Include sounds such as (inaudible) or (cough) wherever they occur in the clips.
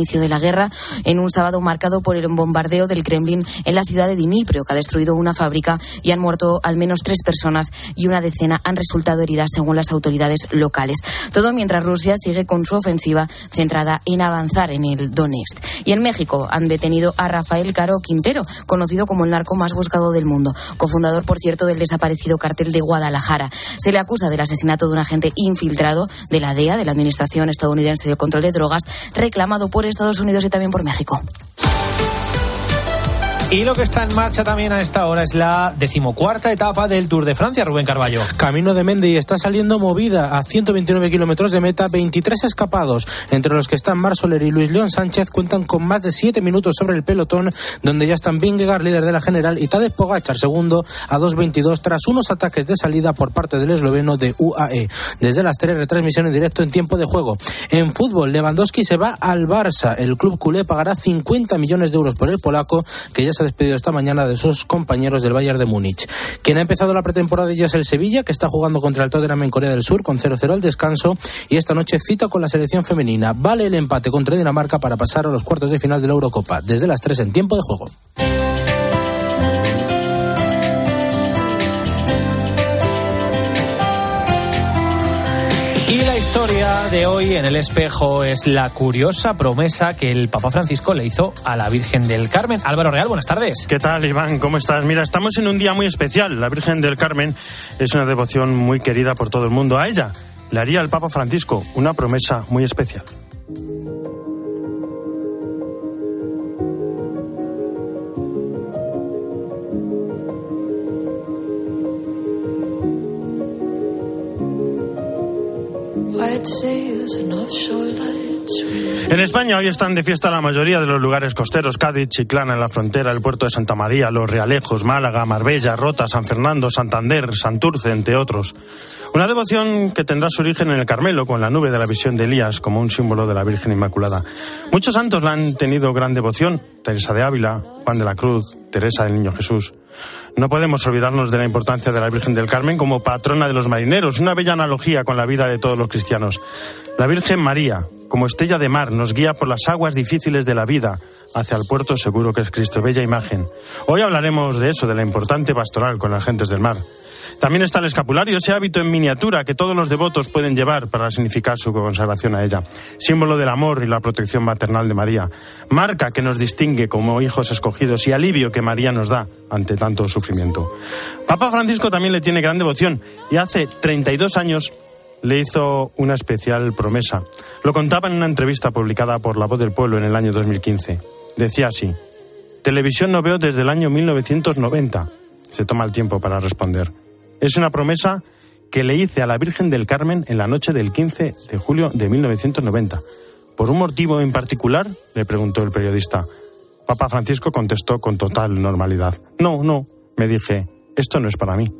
inicio de la guerra en un sábado marcado por el bombardeo del Kremlin en la ciudad de Dnipro, que ha destruido una fábrica y han muerto al menos tres personas y una decena han resultado heridas según las autoridades locales. Todo mientras Rusia sigue con su ofensiva centrada en avanzar en el Donetsk. Y en México han detenido a Rafael Caro Quintero, conocido como el narco más buscado del mundo, cofundador, por cierto, del desaparecido cartel de Guadalajara. Se le acusa del asesinato de un agente infiltrado de la DEA, de la Administración Estadounidense de Control de Drogas, reclamado por Estados Unidos y también por México. Y lo que está en marcha también a esta hora es la decimocuarta etapa del Tour de Francia, Rubén Carballo. Camino de Mendy está saliendo movida a 129 kilómetros de meta, 23 escapados, entre los que están Mar Soler y Luis León Sánchez, cuentan con más de 7 minutos sobre el pelotón, donde ya están Vingegaard, líder de la general, y Tadej Pogacar, segundo, a 2.22, tras unos ataques de salida por parte del esloveno de UAE. Desde las 3, retransmisión en directo en tiempo de juego. En fútbol, Lewandowski se va al Barça. El club culé pagará 50 millones de euros por el polaco, que ya se despedido esta mañana de sus compañeros del Bayern de Múnich. Quien ha empezado la pretemporada ya es el Sevilla, que está jugando contra el Tottenham en Corea del Sur con 0-0 al descanso y esta noche cita con la selección femenina. Vale el empate contra Dinamarca para pasar a los cuartos de final de la Eurocopa, desde las 3 en tiempo de juego. Historia de hoy en el espejo es la curiosa promesa que el Papa Francisco le hizo a la Virgen del Carmen. Álvaro Real, buenas tardes. ¿Qué tal, Iván? ¿Cómo estás? Mira, estamos en un día muy especial. La Virgen del Carmen es una devoción muy querida por todo el mundo. A ella le haría el Papa Francisco una promesa muy especial. Sails an offshore life. En España hoy están de fiesta la mayoría de los lugares costeros, Cádiz, Chiclana en la frontera, el puerto de Santa María, Los Realejos, Málaga, Marbella, Rota, San Fernando, Santander, Santurce, entre otros. Una devoción que tendrá su origen en el Carmelo, con la nube de la visión de Elías como un símbolo de la Virgen Inmaculada. Muchos santos la han tenido gran devoción, Teresa de Ávila, Juan de la Cruz, Teresa del Niño Jesús. No podemos olvidarnos de la importancia de la Virgen del Carmen como patrona de los marineros, una bella analogía con la vida de todos los cristianos. La Virgen María, como estrella de mar, nos guía por las aguas difíciles de la vida hacia el puerto seguro que es Cristo. Bella imagen. Hoy hablaremos de eso, de la importante pastoral con las gentes del mar. También está el escapulario, ese hábito en miniatura que todos los devotos pueden llevar para significar su consagración a ella. Símbolo del amor y la protección maternal de María. Marca que nos distingue como hijos escogidos y alivio que María nos da ante tanto sufrimiento. Papa Francisco también le tiene gran devoción y hace 32 años le hizo una especial promesa. Lo contaba en una entrevista publicada por La Voz del Pueblo en el año 2015. Decía así, televisión no veo desde el año 1990. Se toma el tiempo para responder. Es una promesa que le hice a la Virgen del Carmen en la noche del 15 de julio de 1990. ¿Por un motivo en particular? le preguntó el periodista. Papa Francisco contestó con total normalidad. No, no, me dije, esto no es para mí.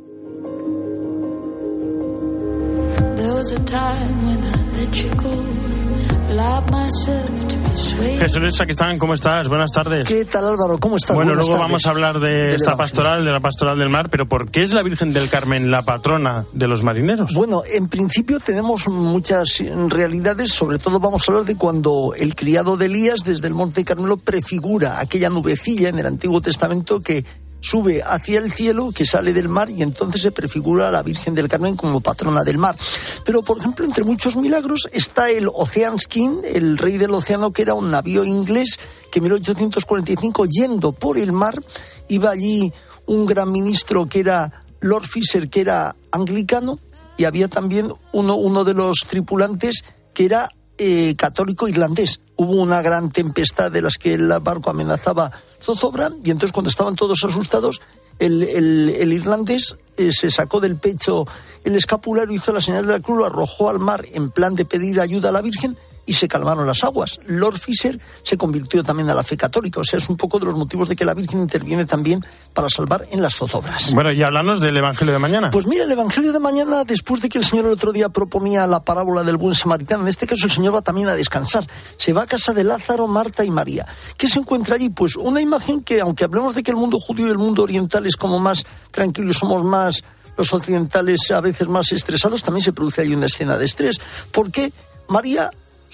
Jesús Saquistán, ¿cómo estás? Buenas tardes. ¿Qué tal Álvaro? ¿Cómo estás? Bueno, Buenas luego tardes. vamos a hablar de, De esta la- pastoral, de la pastoral del mar, pero ¿por qué es la Virgen del Carmen la patrona de los marineros? Bueno, en principio tenemos muchas realidades, sobre todo vamos a hablar de cuando el criado de Elías desde el Monte Carmelo prefigura aquella nubecilla en el Antiguo Testamento que sube hacia el cielo, que sale del mar y entonces se prefigura a la Virgen del Carmen como patrona del mar. Pero, por ejemplo, entre muchos milagros está el Ocean's King, el rey del océano, que era un navío inglés que en 1845, yendo por el mar, iba allí un gran ministro que era Lord Fisher, que era anglicano, y había también uno, uno de los tripulantes que era eh, católico irlandés. Hubo una gran tempestad de las que el barco amenazaba zozobra, y entonces cuando estaban todos asustados, el, el- irlandés eh, se sacó del pecho el escapulario, hizo la señal de la cruz, lo arrojó al mar en plan de pedir ayuda a la Virgen y se calmaron las aguas. Lord Fisher se convirtió también a la fe católica, o sea, es un poco de los motivos de que la Virgen interviene también para salvar en las zozobras. Bueno, y háblanos del Evangelio de mañana. Pues mira, el Evangelio de mañana, después de que el Señor el otro día proponía la parábola del buen samaritano, en este caso el Señor va también a descansar. Se va a casa de Lázaro, Marta y María. ¿Qué se encuentra allí? Pues una imagen que, aunque hablemos de que el mundo judío y el mundo oriental es como más tranquilo y somos más los occidentales a veces más estresados, también se produce ahí una escena de estrés. Porque María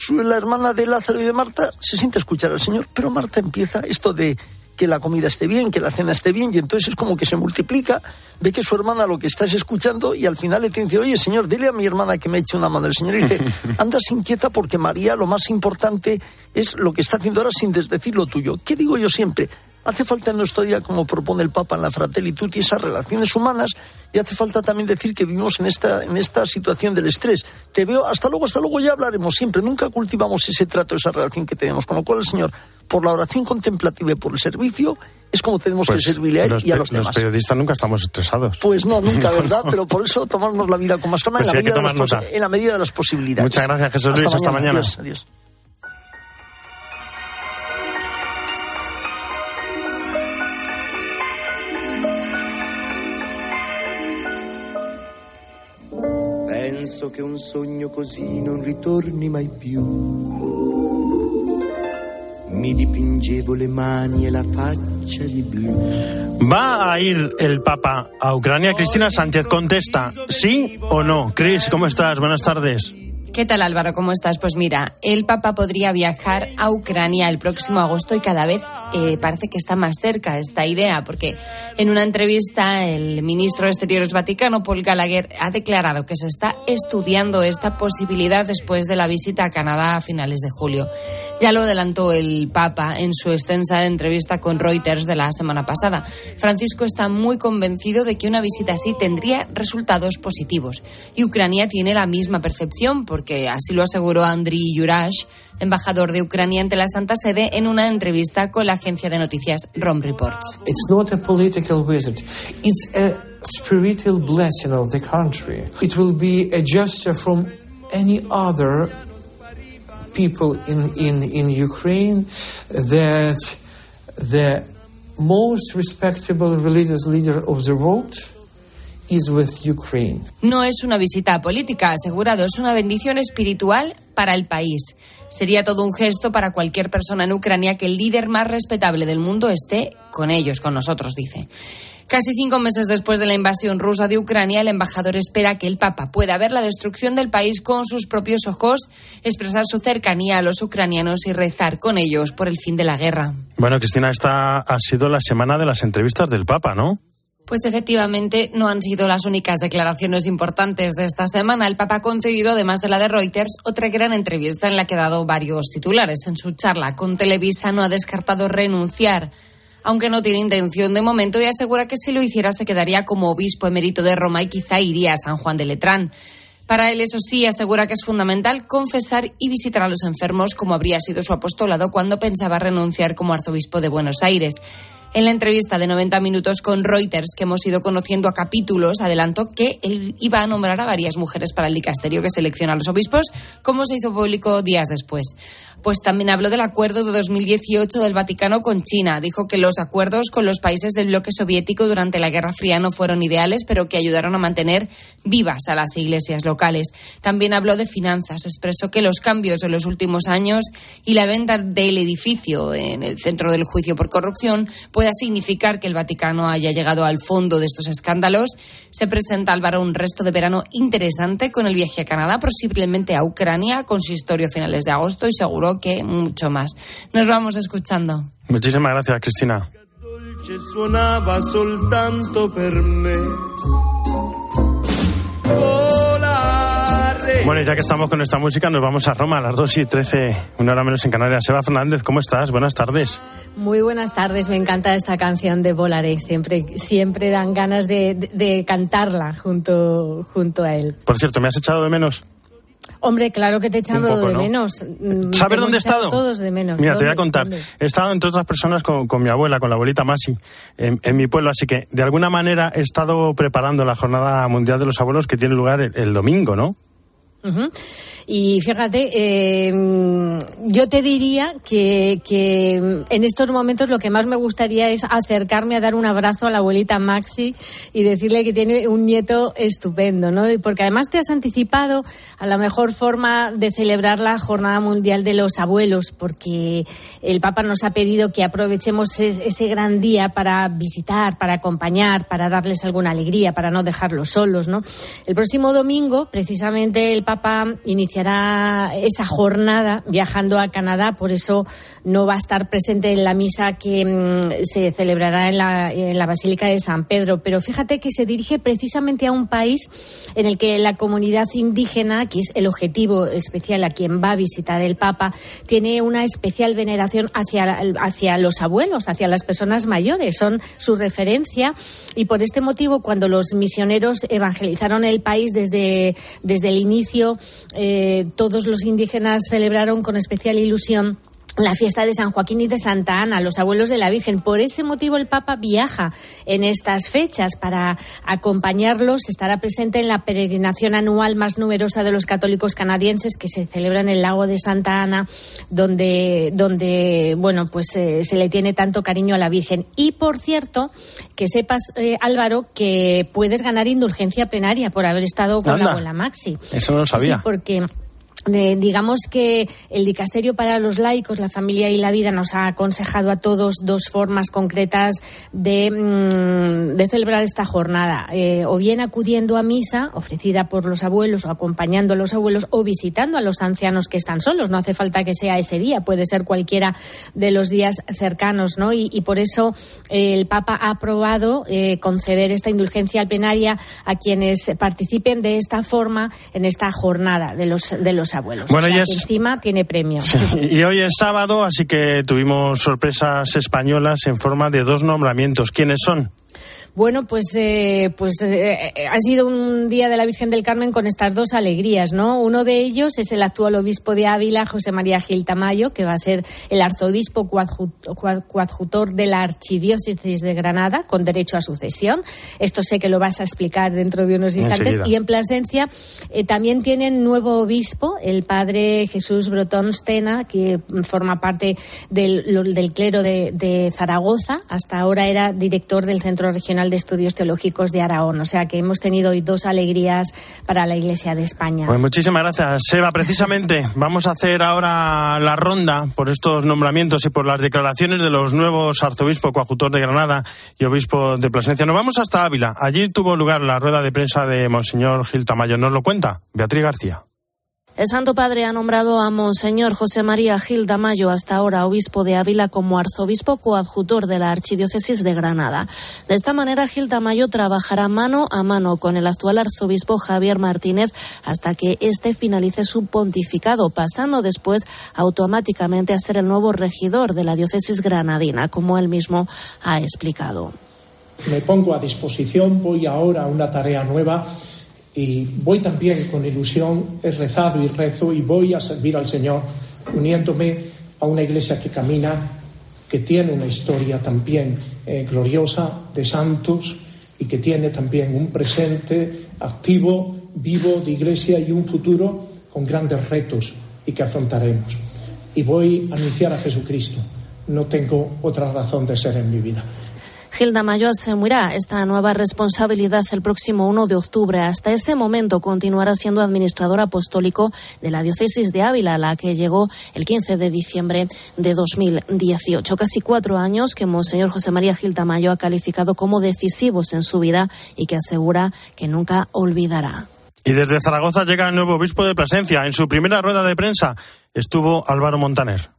la hermana de Lázaro y de Marta se siente a escuchar al Señor, pero Marta empieza esto de que la comida esté bien, que la cena esté bien, y entonces es como que se multiplica, ve que su hermana lo que está es escuchando y al final le dice, oye Señor, dile a mi hermana que me eche una mano. El Señor dice, (laughs) andas inquieta porque María lo más importante es lo que está haciendo ahora sin desdecir lo tuyo. ¿Qué digo yo siempre? Hace falta en nuestro día, como propone el Papa en la Fratelli Tutti, esas relaciones humanas y hace falta también decir que vivimos en esta, en esta situación del estrés. Te veo, hasta luego, hasta luego, ya hablaremos siempre. Nunca cultivamos ese trato, esa relación que tenemos. Con lo cual, el Señor, por la oración contemplativa y por el servicio, es como tenemos que pues servirle a él y a los demás. Los periodistas nunca estamos estresados. Pues no, nunca, (laughs) ¿verdad? Pero por eso tomarnos la vida con más calma pues en, la medida de las posibilidades. Muchas gracias, Jesús Luis. Hasta mañana. adiós. Sogno così non ritorni mai più. Mi dipingevo le mani e la faccia di blu. ¿Va a ir el Papa a Ucrania? Cristina Sánchez contesta, ¿sí o no? Cris, ¿cómo estás? Buenas tardes. ¿Qué tal Álvaro? ¿Cómo estás? Pues mira, el Papa podría viajar a Ucrania el próximo agosto y cada vez eh, parece que está más cerca esta idea, porque en una entrevista el ministro de Exteriores Vaticano, Paul Gallagher, ha declarado que se está estudiando esta posibilidad después de la visita a Canadá a finales de julio. Ya lo adelantó el Papa en su extensa entrevista con Reuters de la semana pasada. Francisco está muy convencido de que una visita así tendría resultados positivos y Ucrania tiene la misma percepción porque que así lo aseguró Andriy Yurash, embajador de Ucrania ante la Santa Sede, en una entrevista con la agencia de noticias ROM Reports. It's not a political visit. It's a spiritual blessing of the country. It will be a gesture from any other people in, in, in Ukraine that the most respectable religious leader of the world no es una visita política, asegurado, es una bendición espiritual para el país. Sería todo un gesto para cualquier persona en Ucrania que el líder más respetable del mundo esté con ellos, con nosotros, dice. Casi cinco meses después de la invasión rusa de Ucrania, el embajador espera que el Papa pueda ver la destrucción del país con sus propios ojos, expresar su cercanía a los ucranianos y rezar con ellos por el fin de la guerra. Bueno, Cristina, esta ha sido la semana de las entrevistas del Papa, ¿no? Pues efectivamente no han sido las únicas declaraciones importantes de esta semana. El Papa ha concedido, además de la de Reuters, otra gran entrevista en la que ha dado varios titulares. En su charla con Televisa no ha descartado renunciar, aunque no tiene intención de momento y asegura que si lo hiciera se quedaría como obispo emérito de Roma y quizá iría a San Juan de Letrán. Para él, eso sí, asegura que es fundamental confesar y visitar a los enfermos como habría sido su apostolado cuando pensaba renunciar como arzobispo de Buenos Aires. En la entrevista de 90 minutos con Reuters, que hemos ido conociendo a capítulos, adelantó que él iba a nombrar a varias mujeres para el dicasterio que selecciona a los obispos, como se hizo público días después. Pues también habló del acuerdo de 2018 del Vaticano con China. Dijo que los acuerdos con los países del bloque soviético durante la Guerra Fría no fueron ideales, pero que ayudaron a mantener vivas a las iglesias locales. También habló de finanzas. Expresó que los cambios de los últimos años y la venta del edificio en el centro del juicio por corrupción pueda significar que el Vaticano haya llegado al fondo de estos escándalos. Se presenta Álvaro un resto de verano interesante con el viaje a Canadá, posiblemente a Ucrania, consistorio a finales de agosto y seguro que mucho más. Nos vamos escuchando. Muchísimas gracias, Cristina. Bueno, ya que estamos con esta música, nos vamos a Roma a las 2 y 13, una hora menos en Canarias. Seba Fernández, ¿cómo estás? Buenas tardes. Muy buenas tardes, me encanta esta canción de Volaré. Siempre, siempre dan ganas de, de cantarla junto, junto a él. Por cierto, ¿me has echado de menos? Hombre, claro que te he echado de menos. Mm, ¿Sabes dónde he estado? Todos de menos. Mira, te voy a contar. He estado, entre otras personas, con, mi abuela, con la abuelita Masi, en, mi pueblo. Así que, de alguna manera, he estado preparando la Jornada Mundial de los Abuelos que tiene lugar el, domingo, ¿no? Y fíjate, eh, yo te diría que, en estos momentos lo que más me gustaría es acercarme a dar un abrazo a la abuelita Maxi y decirle que tiene un nieto estupendo, ¿no? Porque además te has anticipado a la mejor forma de celebrar la Jornada Mundial de los Abuelos, porque el Papa nos ha pedido que aprovechemos ese gran día para visitar, para acompañar, para darles alguna alegría, para no dejarlos solos, ¿no? El próximo domingo, precisamente, el Papa Iniciará esa jornada viajando a Canadá, por eso no va a estar presente en la misa que mm, se celebrará en la, en la Basílica de San Pedro. Pero fíjate que se dirige precisamente a un país en el que la comunidad indígena, que es el objetivo especial a quien va a visitar el Papa, tiene una especial veneración hacia, hacia los abuelos, hacia las personas mayores. Son su referencia y por este motivo, cuando los misioneros evangelizaron el país desde, desde el inicio, eh, todos los indígenas celebraron con especial ilusión la fiesta de San Joaquín y de Santa Ana, los abuelos de la Virgen. Por ese motivo el Papa viaja en estas fechas para acompañarlos. Estará presente en la peregrinación anual más numerosa de los católicos canadienses que se celebra en el lago de Santa Ana, donde, donde bueno, pues eh, se le tiene tanto cariño a la Virgen. Y por cierto, que sepas, eh, Álvaro, que puedes ganar indulgencia plenaria por haber estado con la abuela Maxi. Eso no lo sabía. Sí, porque digamos que el dicasterio para los laicos, la familia y la vida nos ha aconsejado a todos dos formas concretas de, mm, celebrar esta jornada, eh, o bien acudiendo a misa ofrecida por los abuelos o acompañando a los abuelos o visitando a los ancianos que están solos. No hace falta que sea ese día, puede ser cualquiera de los días cercanos, ¿no? Y, por eso eh, el Papa ha aprobado eh, conceder esta indulgencia plenaria a quienes participen de esta forma en esta jornada de los de los abuelos. Bueno, y encima tiene premio. (laughs) Y hoy es sábado, así que tuvimos sorpresas españolas en forma de dos nombramientos. ¿Quiénes son? Bueno, pues, eh, pues eh, ha sido un día de la Virgen del Carmen con estas dos alegrías, ¿no? Uno de ellos es el actual obispo de Ávila, José María Gil Tamayo, que va a ser el arzobispo coadjutor de la Archidiócesis de Granada, con derecho a sucesión. Esto sé que lo vas a explicar dentro de unos instantes. Y en Plasencia eh, también tienen nuevo obispo, el padre Jesús Brotón Stena, que forma parte del, del clero de, de Zaragoza. Hasta ahora era director del Centro Regional de Estudios Teológicos de Aragón. O sea que hemos tenido hoy dos alegrías para la Iglesia de España. Pues muchísimas gracias, Seba. Precisamente (laughs) vamos a hacer ahora la ronda por estos nombramientos y por las declaraciones de los nuevos arzobispo coadjutor de Granada y obispo de Plasencia. Nos vamos hasta Ávila. Allí tuvo lugar la rueda de prensa de Monseñor Gil Tamayo. Nos lo cuenta Beatriz García. El Santo Padre ha nombrado a Monseñor José María Gil Damayo, hasta ahora obispo de Ávila, como arzobispo coadjutor de la Archidiócesis de Granada. De esta manera, Gil Damayo trabajará mano a mano con el actual arzobispo Javier Martínez hasta que éste finalice su pontificado, pasando después automáticamente a ser el nuevo regidor de la diócesis granadina, como él mismo ha explicado. Me pongo a disposición, voy ahora a una tarea nueva y voy también con ilusión, he rezado y rezo y voy a servir al Señor uniéndome a una iglesia que camina, que tiene una historia también eh, gloriosa de santos y que tiene también un presente activo, vivo de iglesia y un futuro con grandes retos y que afrontaremos. Y voy a anunciar a Jesucristo. No tengo otra razón de ser en mi vida. Gilda Mayo asumirá esta nueva responsabilidad el próximo 1 de octubre. Hasta ese momento continuará siendo administrador apostólico de la diócesis de Ávila, a la que llegó el 15 de diciembre de 2018. Casi cuatro años que Monseñor José María Gilda Mayo ha calificado como decisivos en su vida y que asegura que nunca olvidará. Y desde Zaragoza llega el nuevo obispo de Plasencia. En su primera rueda de prensa estuvo Álvaro Montaner.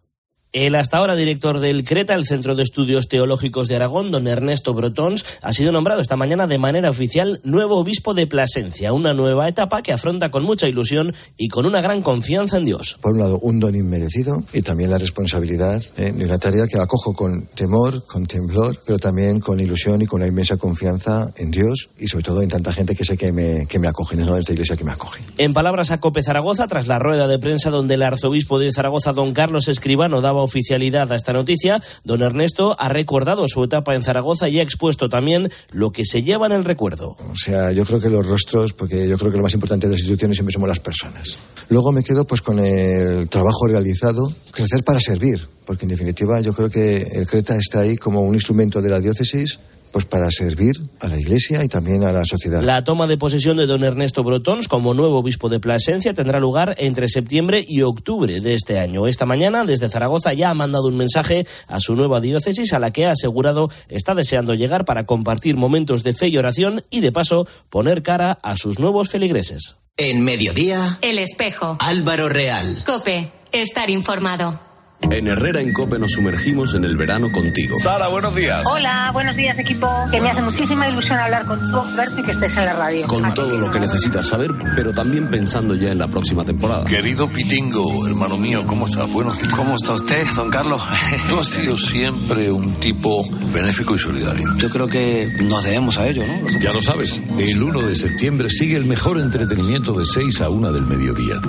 El hasta ahora director del CRETA, el Centro de Estudios Teológicos de Aragón, don Ernesto Brotons, ha sido nombrado esta mañana de manera oficial nuevo obispo de Plasencia, una nueva etapa que afronta con mucha ilusión y con una gran confianza en Dios. Por un lado, un don inmerecido y también la responsabilidad eh, de una tarea que acojo con temor, con temblor, pero también con ilusión y con una inmensa confianza en Dios y sobre todo en tanta gente que sé que me, que me acoge, no esta iglesia que me acoge. En palabras a Cope Zaragoza, tras la rueda de prensa donde el arzobispo de Zaragoza, don Carlos Escribano, daba oficialidad a esta noticia, don Ernesto ha recordado su etapa en Zaragoza y ha expuesto también lo que se lleva en el recuerdo. O sea, yo creo que los rostros, porque yo creo que lo más importante de las instituciones siempre somos las personas. Luego me quedo pues con el trabajo realizado, crecer para servir, porque en definitiva yo creo que el CRETA está ahí como un instrumento de la diócesis pues para servir a la Iglesia y también a la sociedad. La toma de posesión de don Ernesto Brotons como nuevo obispo de Plasencia tendrá lugar entre septiembre y octubre de este año. Esta mañana, desde Zaragoza, ya ha mandado un mensaje a su nueva diócesis a la que ha asegurado está deseando llegar para compartir momentos de fe y oración y, de paso, poner cara a sus nuevos feligreses. En mediodía, El espejo. Álvaro Real. Cope. Estar informado. En Herrera en Cope nos sumergimos en el verano contigo. Sara, buenos días. Hola, buenos días equipo. Que me hace muchísima ilusión hablar contigo, verte y que estés en la radio. Con todo lo que necesitas saber, pero también pensando ya en la próxima temporada. Querido Pitingo, hermano mío, ¿cómo estás? Buenos días. ¿Cómo está usted, don Carlos? Tú has sido siempre un tipo benéfico y solidario. Yo creo que nos debemos a ello, ¿no? Ya lo sabes, el 1 de septiembre sigue el mejor entretenimiento de 6 a 1 del mediodía.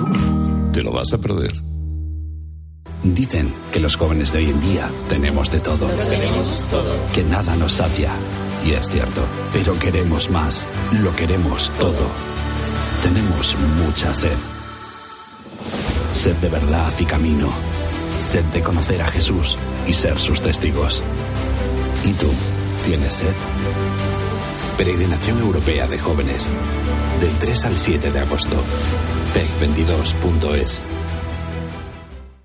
Te lo vas a perder. Dicen que los jóvenes de hoy en día tenemos de todo. Pero tenemos todo. Que nada nos sacia. Y es cierto. Pero queremos más. Lo queremos todo. Tenemos mucha sed. Sed de verdad y camino. Sed de conocer a Jesús y ser sus testigos. ¿Y tú? ¿Tienes sed? Peregrinación Europea de Jóvenes. Del 3 al 7 de agosto. PEC22.es.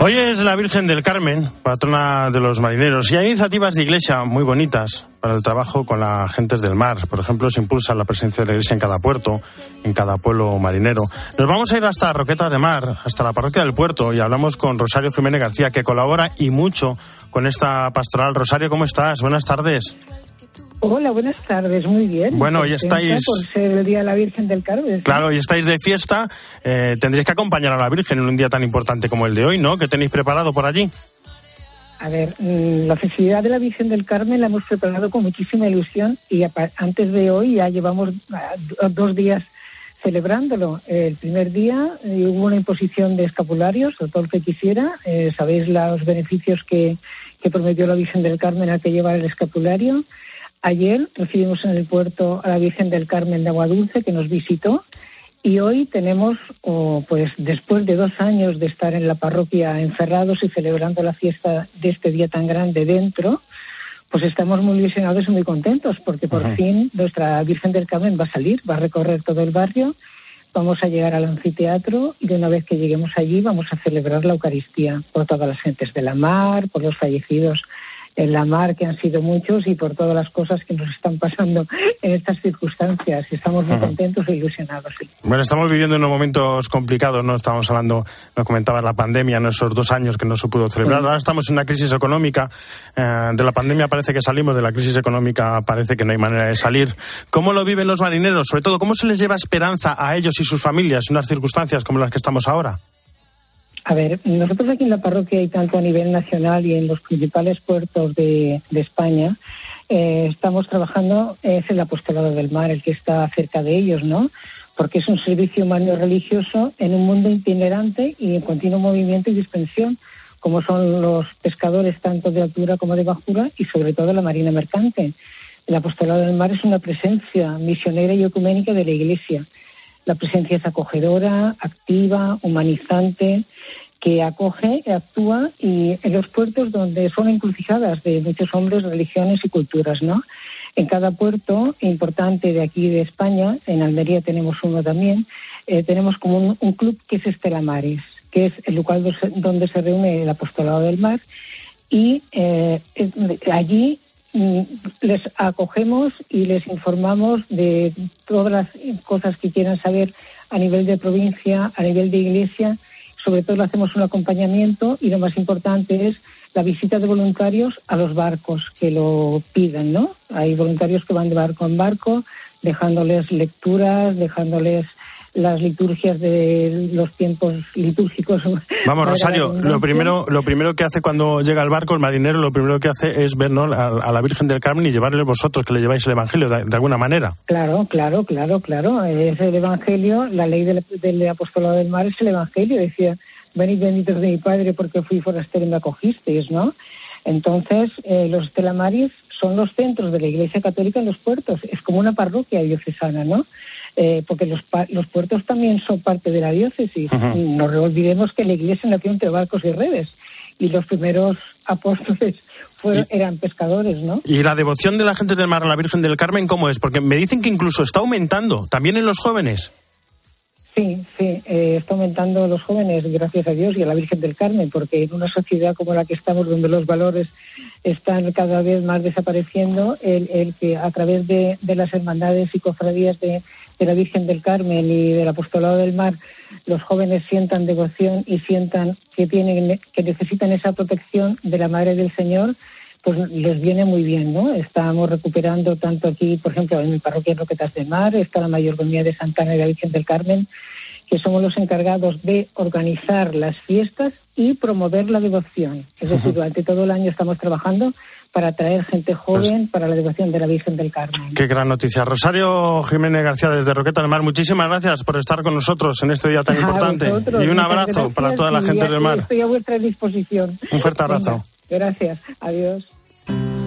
Hoy es la Virgen del Carmen, patrona de los marineros, y hay iniciativas de iglesia muy bonitas para el trabajo con las gentes del mar. Por ejemplo, se impulsa la presencia de la iglesia en cada puerto, en cada pueblo marinero. Nos vamos a ir hasta Roquetas de Mar, hasta la parroquia del puerto, y hablamos con Rosario Jiménez García, que colabora y mucho con esta pastoral. Rosario, ¿cómo estás? Buenas tardes. Hola, buenas tardes, muy bien. Bueno, ya estáis. Por ser el Día de la Virgen del Carmen. Claro, y estáis de fiesta. Eh, tendréis que acompañar a la Virgen en un día tan importante como el de hoy, ¿no? ¿Qué tenéis preparado por allí? A ver, la festividad de la Virgen del Carmen la hemos preparado con muchísima ilusión y antes de hoy ya llevamos dos días celebrándolo. El primer día eh, hubo una imposición de escapularios, o todo el que quisiera. Eh, Sabéis los beneficios que, que prometió la Virgen del Carmen al que llevar el escapulario. Ayer recibimos en el puerto a la Virgen del Carmen de Agua Dulce que nos visitó y hoy tenemos, oh, pues después de dos años de estar en la parroquia encerrados y celebrando la fiesta de este día tan grande dentro, pues estamos muy ilusionados y muy contentos porque por Ajá. fin nuestra Virgen del Carmen va a salir, va a recorrer todo el barrio, vamos a llegar al anfiteatro y de una vez que lleguemos allí vamos a celebrar la Eucaristía por todas las gentes de la mar, por los fallecidos en la mar, que han sido muchos, y por todas las cosas que nos están pasando en estas circunstancias. Estamos muy contentos e ilusionados. sí. Bueno, estamos viviendo unos momentos complicados, ¿no? Estamos hablando, nos comentabas la pandemia, en esos dos años que no se pudo celebrar. Sí. Ahora estamos en una crisis económica. eh, de la pandemia parece que salimos, de la crisis económica parece que no hay manera de salir. ¿Cómo lo viven los marineros? Sobre todo, ¿cómo se les lleva esperanza a ellos y sus familias en unas circunstancias como las que estamos ahora? A ver, nosotros aquí en la parroquia y tanto a nivel nacional y en los principales puertos de, España, eh, estamos trabajando, es el apostolado del mar el que está cerca de ellos, ¿no? Porque es un servicio humano religioso en un mundo itinerante y en continuo movimiento y dispensión, como son los pescadores tanto de altura como de bajura y sobre todo la marina mercante. El apostolado del mar es una presencia misionera y ecuménica de la Iglesia. La presencia es acogedora, activa, humanizante, que acoge, actúa y en los puertos donde son encrucijadas de muchos hombres, religiones y culturas, ¿no? En cada puerto importante de aquí de España, en Almería tenemos uno también, eh, tenemos como un, club que es Estela Maris, que es el lugar do- donde se reúne el apostolado del mar y eh, allí les acogemos y les informamos de todas las cosas que quieran saber a nivel de provincia, a nivel de iglesia. Sobre todo le hacemos un acompañamiento y lo más importante es la visita de voluntarios a los barcos que lo pidan, ¿no? Hay voluntarios que van de barco en barco, dejándoles lecturas, dejándoles las liturgias de los tiempos litúrgicos. (laughs) Vamos, Rosario, lo primero, lo primero que hace cuando llega al barco el marinero, lo primero que hace es ver ¿no? a, a la Virgen del Carmen y llevarle vosotros, que le lleváis el Evangelio de, de alguna manera. Claro, claro, claro, claro. Es el Evangelio, la ley del, del apostolado del mar es el Evangelio. Decía, venid benditos de mi Padre porque fui forastero y me acogisteis, ¿no? Entonces, eh, los estelamaris son los centros de la Iglesia Católica en los puertos. Es como una parroquia diocesana, ¿no? Eh, porque los, los puertos también son parte de la diócesis. Ujú. Y No olvidemos que la Iglesia nació entre barcos y redes. Y los primeros apóstoles fueron, eran pescadores, ¿no? ¿Y la devoción de la gente del mar a la Virgen del Carmen cómo es? Porque me dicen que incluso está aumentando, también en los jóvenes. Sí, sí, eh, está aumentando los jóvenes, gracias a Dios y a la Virgen del Carmen, porque en una sociedad como la que estamos, donde los valores están cada vez más desapareciendo, el, el que a través de, de las hermandades y cofradías de, de la Virgen del Carmen y del Apostolado del Mar, los jóvenes sientan devoción y sientan que tienen, que necesitan esa protección de la Madre del Señor, pues les viene muy bien, ¿no? Estamos recuperando tanto aquí, por ejemplo, en mi parroquia Roquetas de Mar, está la mayordomía de Santana y la Virgen del Carmen, que somos los encargados de organizar las fiestas y promover la devoción. Es decir, (laughs) durante todo el año estamos trabajando para atraer gente joven para la devoción de la Virgen del Carmen. Qué gran noticia. Rosario Jiménez García desde Roqueta del Mar, muchísimas gracias por estar con nosotros en este día tan A importante. vosotros, Y un abrazo para toda la gente del mar. Estoy a vuestra disposición. Un fuerte abrazo. Venga, gracias. Adiós.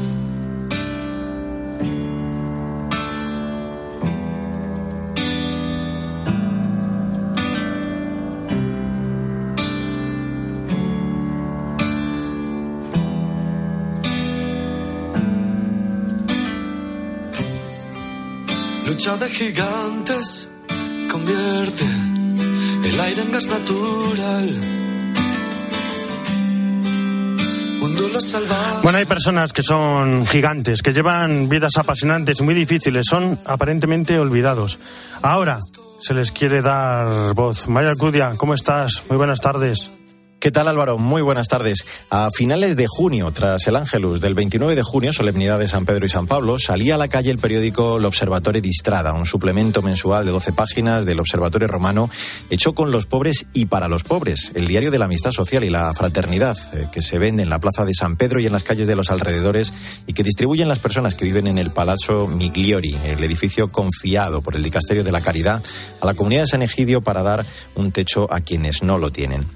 Lucha de gigantes convierte el aire en gas natural. Bueno, hay personas que son gigantes, que llevan vidas apasionantes muy difíciles, son aparentemente olvidados. Ahora se les quiere dar voz. María Alcudia, ¿cómo estás? Muy buenas tardes. ¿Qué tal Álvaro? Muy buenas tardes. A finales de junio, tras el Ángelus del 29 de junio, solemnidad de San Pedro y San Pablo, salía a la calle el periódico L'Observatore di Strada, un suplemento mensual de 12 páginas del Observatorio Romano hecho con los pobres y para los pobres, el diario de la amistad social y la fraternidad eh, que se vende en la plaza de San Pedro y en las calles de los alrededores y que distribuyen las personas que viven en el Palazzo Migliori, el edificio confiado por el Dicasterio de la Caridad a la comunidad de San Egidio para dar un techo a quienes no lo tienen.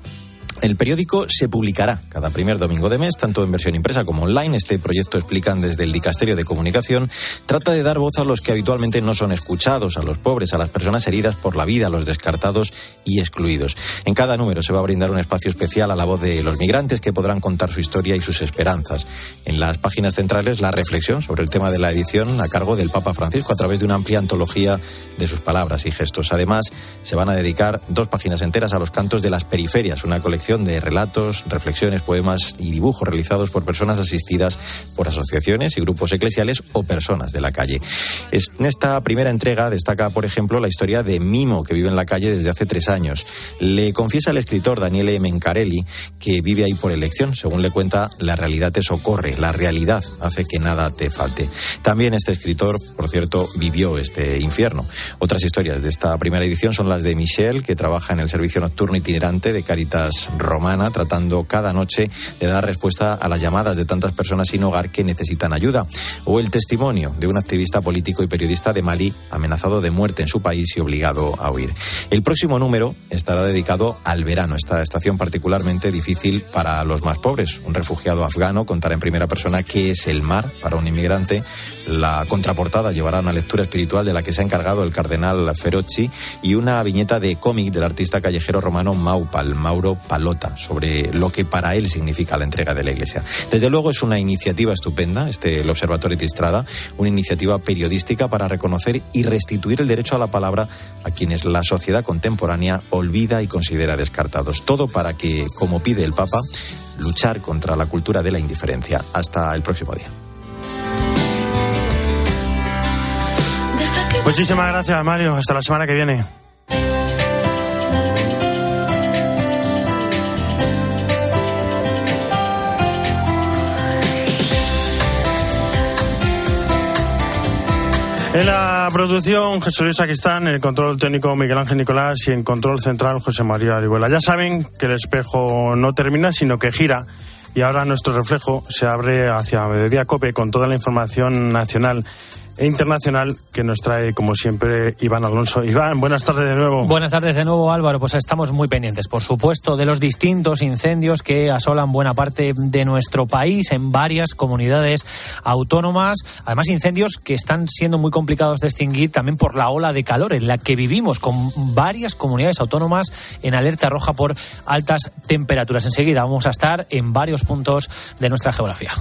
El periódico se publicará cada primer domingo de mes, tanto en versión impresa como online. Este proyecto, explican desde el Dicasterio de Comunicación, trata de dar voz a los que habitualmente no son escuchados, a los pobres, a las personas heridas por la vida, a los descartados y excluidos. En cada número se va a brindar un espacio especial a la voz de los migrantes que podrán contar su historia y sus esperanzas. En las páginas centrales, la reflexión sobre el tema de la edición a cargo del Papa Francisco a través de una amplia antología de sus palabras y gestos. Además, se van a dedicar dos páginas enteras a los cantos de las periferias, una colección de relatos, reflexiones, poemas y dibujos realizados por personas asistidas por asociaciones y grupos eclesiales o personas de la calle. En esta primera entrega destaca, por ejemplo, la historia de Mimo, que vive en la calle desde hace tres años. Le confiesa el escritor Daniele Mencarelli que vive ahí por elección. Según le cuenta, la realidad te socorre, la realidad hace que nada te falte. También este escritor, por cierto, vivió este infierno. Otras historias de esta primera edición son las de Michelle, que trabaja en el servicio nocturno itinerante de Caritas Romana, tratando cada noche de dar respuesta a las llamadas de tantas personas sin hogar que necesitan ayuda. O el testimonio de un activista político y periodista de Mali amenazado de muerte en su país y obligado a huir. El próximo número estará dedicado al verano, esta estación particularmente difícil para los más pobres. Un refugiado afgano contará en primera persona qué es el mar para un inmigrante. La contraportada llevará una lectura espiritual de la que se ha encargado el cardenal Ferocci y una viñeta de cómic del artista callejero romano Maupal, Mauro Palota, sobre lo que para él significa la entrega de la Iglesia. Desde luego es una iniciativa estupenda, este el Observatorio de Estrada, una iniciativa periodística para reconocer y restituir el derecho a la palabra a quienes la sociedad contemporánea olvida y considera descartados. Todo para que, como pide el Papa, luchar contra la cultura de la indiferencia. Hasta el próximo día. Muchísimas gracias, Mario. Hasta la semana que viene. En la producción, Jesús Luis Aquistán, en el control técnico Miguel Ángel Nicolás y en control central José María Arihuela. Ya saben que el espejo no termina, sino que gira. Y ahora nuestro reflejo se abre hacia Mediodía Cope con toda la información nacional e internacional que nos trae, como siempre, Iván Alonso. Iván, buenas tardes de nuevo. Buenas tardes de nuevo, Álvaro. Pues estamos muy pendientes, por supuesto, de los distintos incendios que asolan buena parte de nuestro país en varias comunidades autónomas. Además, incendios que están siendo muy complicados de extinguir también por la ola de calor en la que vivimos, con varias comunidades autónomas en alerta roja por altas temperaturas. Enseguida vamos a estar en varios puntos de nuestra geografía.